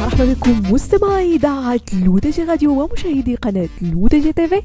مرحبا بكم مستمعي إذاعة L'ODJ Radio ومشاهدي قناة L'ODJ TV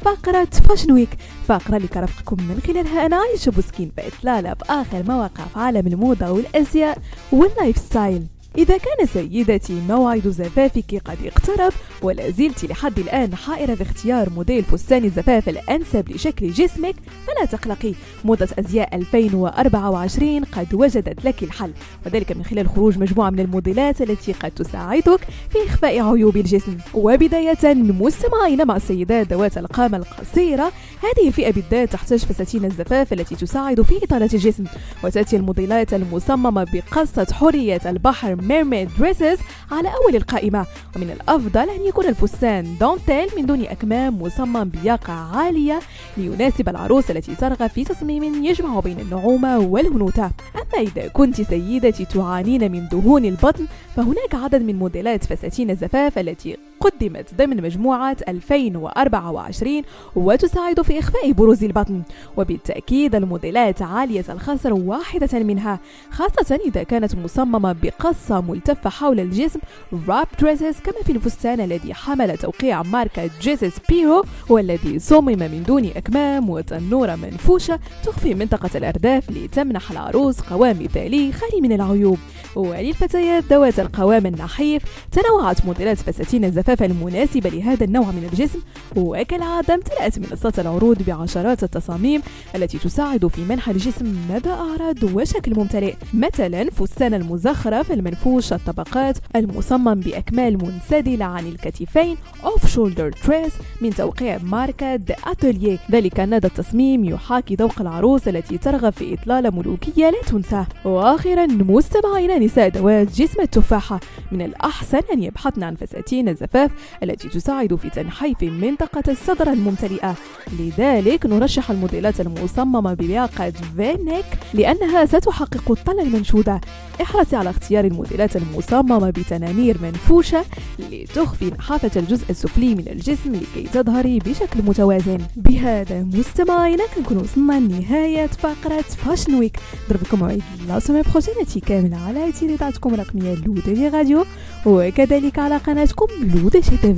فقرة Fashion Week فقرة اللي كنرافقكم من خلالها أنا عايشة بوسكين في إطلالة بآخر ما وقع في عالم الموضة والأزياء وال lifestyle إذا كان سيدتي موعد زفافك قد اقترب ولا زلت لحد الآن حائرة في اختيار موديل فستان الزفاف الأنسب لشكل جسمك فلا تقلقي. موضة أزياء 2024 قد وجدت لك الحل. وذلك من خلال خروج مجموعة من الموديلات التي قد تساعدك في إخفاء عيوب الجسم. وبداية مستمعين مع السيدات ذوات القامة القصيرة هذه الفئة بالذات تحتاج فساتين الزفاف التي تساعد في إطالة الجسم. وتأتي الموديلات المصممة بقصة حورية البحر mermaid dresses على أول القائمة. ومن الأفضل أن يكون الفستان دونتيل من دون أكمام مصمم بياقة عالية ليناسب العروس التي ترغب في تصميم يجمع بين النعومة والأنوثة أما إذا كنت سيدتي تعانين من دهون البطن فهناك عدد من موديلات فساتين الزفاف التي قدمت ضمن مجموعة 2024 وتساعد في إخفاء بروز البطن. وبالتأكيد الموديلات عالية الخصر واحدة منها خاصة إذا كانت مصممة بقصة ملتفة حول الجسم wrap dresses كما في الفستان الذي حمل توقيع ماركة Jesus Peiro والذي صمم من دون أكمام وتنورة منفوشة تخفي منطقة الأرداف لتمنح العروس قوام مثالي خالي من العيوب. وللفتيات ذوات القوام النحيف تنوعت موديلات فساتين الزفاف المناسبة لهذا النوع من الجسم. وكالعادة امتلأت منصات العروض بعشرات التصاميم التي تساعد في منح الجسم مدى أعراض وشكل ممتلئ. مثلا فستان المزخرف المنفوش الطبقات المصمم بأكمال منسدلة عن الكتفين أوف شولدر تريس من توقيع ماركة ذا اتوليه ذلك أن هذا التصميم يحاكي ذوق العروس التي ترغب في إطلالة ملوكية لا تنسى. وآخرا مستمعين نساء ذوات جسم التفاحة. من الأحسن أن يبحثن عن فساتين الزفاف التي تساعد في تنحيف منطقة الصدر الممتلئة. لذلك نرشح الموديلات المصممة بلياقة فينيك لأنها ستحقق الطلة المنشودة. احرصي على اختيار الموديلات المصممة بتنانير منفوشة لتخفي نحافة الجزء السفلي من الجسم لكي تظهري بشكل متوازن. بهذا مستمعينا كنكون وصلنا لنهاية فقرة Fashion Week كنضربلكم موعد la semaine prochaine كاملة على اذاعتكم الرقمية L'ODJ Radio وكذلك على قناتكم L'ODJ TV